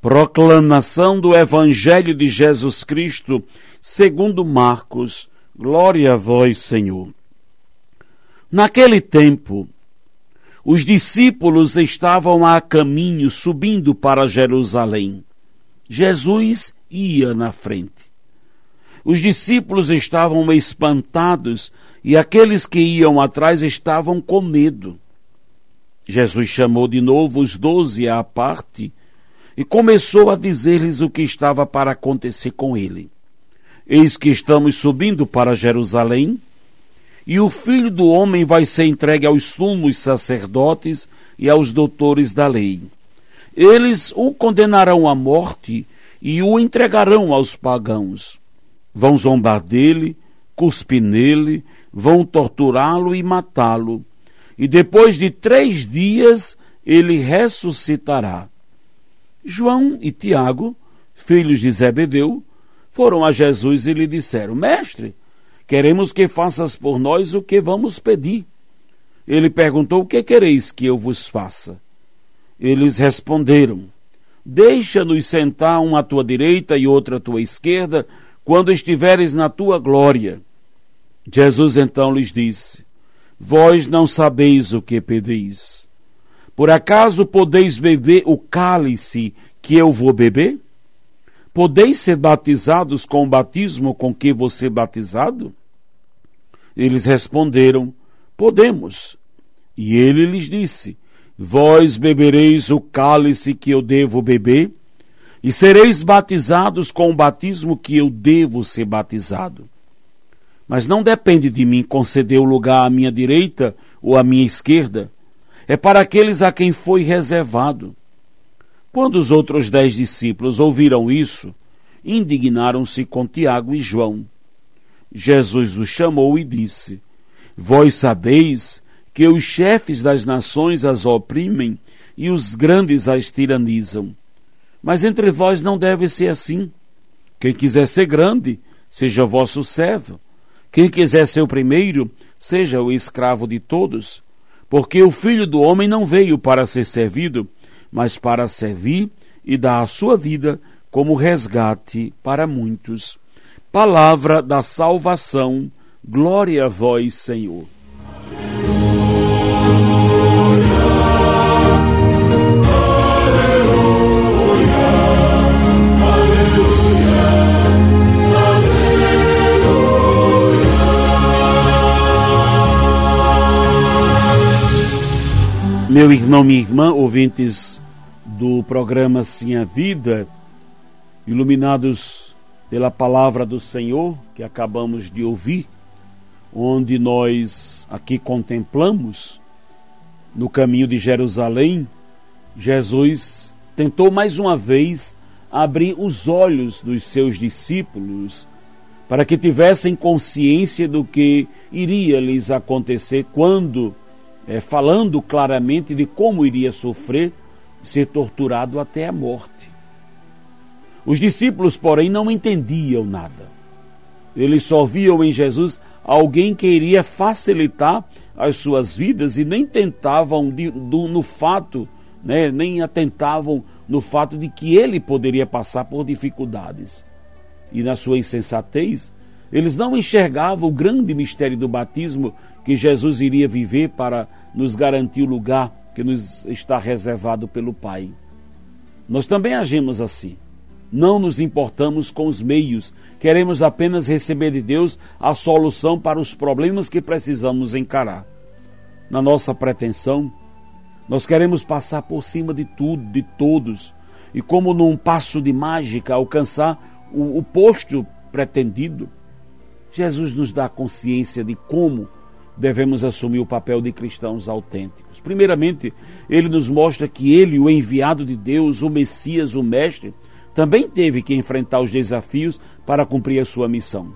Proclamação do Evangelho de Jesus Cristo, segundo Marcos. Glória a vós, Senhor. Naquele tempo, os discípulos estavam a caminho subindo para Jerusalém. Jesus ia na frente. Os discípulos estavam espantados e aqueles que iam atrás estavam com medo. Jesus chamou de novo os doze à parte e começou a dizer-lhes o que estava para acontecer com ele. Eis que estamos subindo para Jerusalém, e o filho do homem vai ser entregue aos sumos sacerdotes e aos doutores da lei. Eles o condenarão à morte e o entregarão aos pagãos. Vão zombar dele, cuspir nele, vão torturá-lo e matá-lo. E depois de três dias ele ressuscitará. João e Tiago, filhos de Zebedeu, foram a Jesus e lhe disseram: Mestre, queremos que faças por nós o que vamos pedir. Ele perguntou: O que quereis que eu vos faça? Eles responderam: Deixa-nos sentar um à tua direita e outro à tua esquerda, quando estiveres na tua glória. Jesus então lhes disse: Vós não sabeis o que pedis. Por acaso podeis beber o cálice que eu vou beber? Podeis ser batizados com o batismo com que vou ser batizado? Eles responderam: Podemos. E ele lhes disse: Vós bebereis o cálice que eu devo beber, e sereis batizados com o batismo que eu devo ser batizado. Mas não depende de mim conceder o lugar à minha direita ou à minha esquerda é para aqueles a quem foi reservado. Quando os outros dez discípulos ouviram isso, indignaram-se com Tiago e João. Jesus os chamou e disse: Vós sabeis que os chefes das nações as oprimem e os grandes as tiranizam. Mas entre vós não deve ser assim. Quem quiser ser grande, seja vosso servo. Quem quiser ser o primeiro, seja o escravo de todos. Porque o filho do homem não veio para ser servido, mas para servir e dar a sua vida como resgate para muitos. Palavra da salvação, glória a vós, Senhor. Meu irmão, minha irmã, ouvintes do programa Sim a Vida, iluminados pela palavra do Senhor que acabamos de ouvir, onde nós aqui contemplamos no caminho de Jerusalém, Jesus tentou mais uma vez abrir os olhos dos seus discípulos para que tivessem consciência do que iria lhes acontecer quando é, falando claramente de como iria sofrer, ser torturado até a morte. Os discípulos, porém, não entendiam nada. Eles só viam em Jesus alguém que iria facilitar as suas vidas e nem tentavam de, do, no fato, né, nem atentavam no fato de que ele poderia passar por dificuldades. E na sua insensatez, eles não enxergavam o grande mistério do batismo que Jesus iria viver para nos garantir o lugar que nos está reservado pelo Pai. Nós também agimos assim. Não nos importamos com os meios, queremos apenas receber de Deus a solução para os problemas que precisamos encarar. Na nossa pretensão, nós queremos passar por cima de tudo, de todos, e como num passo de mágica alcançar o, o posto pretendido. Jesus nos dá consciência de como devemos assumir o papel de cristãos autênticos. Primeiramente, ele nos mostra que ele, o enviado de Deus, o Messias, o Mestre, também teve que enfrentar os desafios para cumprir a sua missão.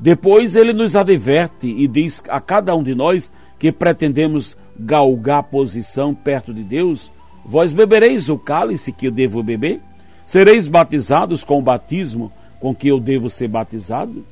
Depois ele nos adverte e diz a cada um de nós que pretendemos galgar posição perto de Deus: Vós bebereis o cálice que eu devo beber? Sereis batizados com o batismo com que eu devo ser batizado?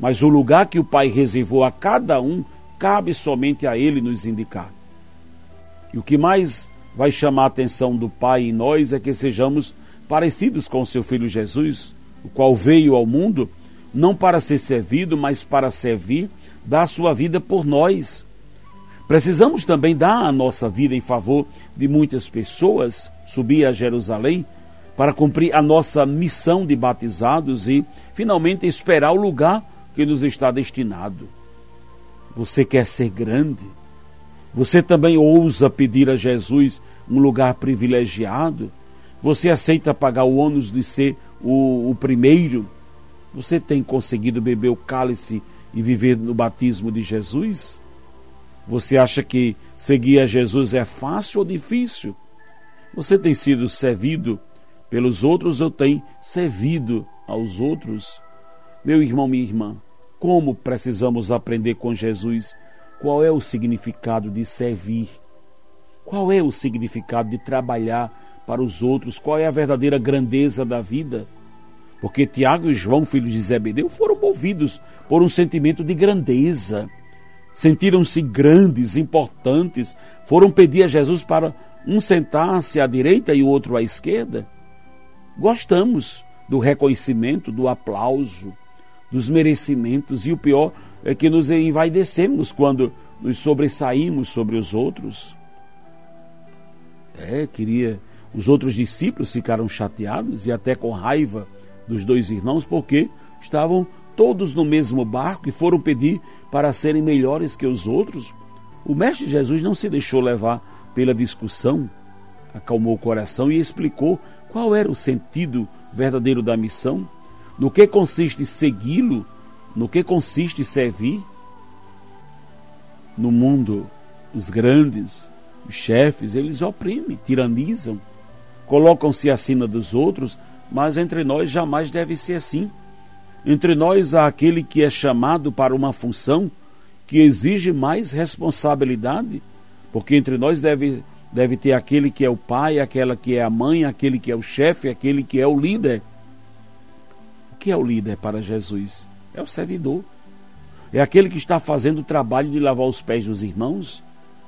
Mas o lugar que o Pai reservou a cada um, cabe somente a Ele nos indicar. E o que mais vai chamar a atenção do Pai em nós é que sejamos parecidos com seu Filho Jesus, o qual veio ao mundo não para ser servido, mas para servir, dar sua vida por nós. Precisamos também dar a nossa vida em favor de muitas pessoas, subir a Jerusalém para cumprir a nossa missão de batizados e, finalmente, esperar o lugar que nos está destinado. Você quer ser grande? Você também ousa pedir a Jesus um lugar privilegiado? Você aceita pagar o ônus de ser o, o primeiro? Você tem conseguido beber o cálice e viver no batismo de Jesus? Você acha que seguir a Jesus é fácil ou difícil? Você tem sido servido pelos outros ou tem servido aos outros? Meu irmão, minha irmã, como precisamos aprender com Jesus qual é o significado de servir? Qual é o significado de trabalhar para os outros? Qual é a verdadeira grandeza da vida? Porque Tiago e João, filhos de Zebedeu, foram movidos por um sentimento de grandeza sentiram-se grandes, importantes, foram pedir a Jesus para um sentar-se à direita e o outro à esquerda. Gostamos do reconhecimento, do aplauso, dos merecimentos e o pior é que nos envaidecemos quando nos sobressaímos sobre os outros. É, queria. Os outros discípulos ficaram chateados e até com raiva dos dois irmãos porque estavam todos no mesmo barco e foram pedir para serem melhores que os outros? O Mestre Jesus não se deixou levar pela discussão, acalmou o coração e explicou qual era o sentido verdadeiro da missão, no que consiste segui-lo, no que consiste servir. No mundo, os grandes, os chefes, eles oprimem, tiranizam, colocam-se acima dos outros, mas entre nós jamais deve ser assim. Entre nós há aquele que é chamado para uma função que exige mais responsabilidade, porque entre nós deve, deve ter aquele que é o pai, aquela que é a mãe, aquele que é o chefe, aquele que é o líder. Que é o líder para Jesus? É o servidor. É aquele que está fazendo o trabalho de lavar os pés dos irmãos.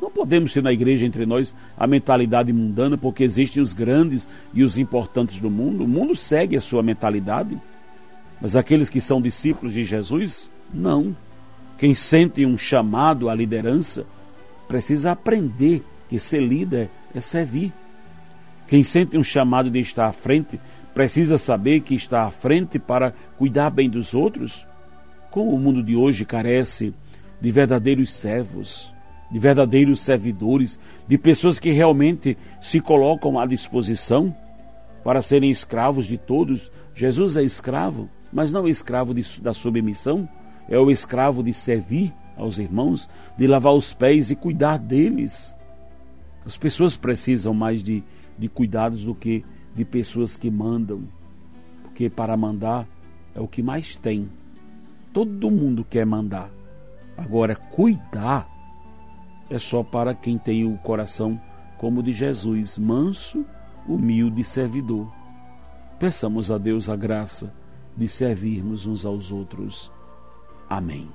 Não podemos ter na igreja entre nós a mentalidade mundana, porque existem os grandes e os importantes do mundo. O mundo segue a sua mentalidade. Mas aqueles que são discípulos de Jesus, não. Quem sente um chamado à liderança precisa aprender que ser líder é servir. Quem sente um chamado de estar à frente precisa saber que está à frente para cuidar bem dos outros. Como o mundo de hoje carece de verdadeiros servos, de verdadeiros servidores, de pessoas que realmente se colocam à disposição para serem escravos de todos. Jesus é escravo, mas não escravo de, da submissão, é o escravo de servir aos irmãos, de lavar os pés e cuidar deles. As pessoas precisam mais de, de cuidados do que de pessoas que mandam, porque para mandar é o que mais tem. Todo mundo quer mandar. Agora, cuidar é só para quem tem o coração como o de Jesus, manso, humilde servidor. Peçamos a Deus a graça de servirmos uns aos outros. Amém.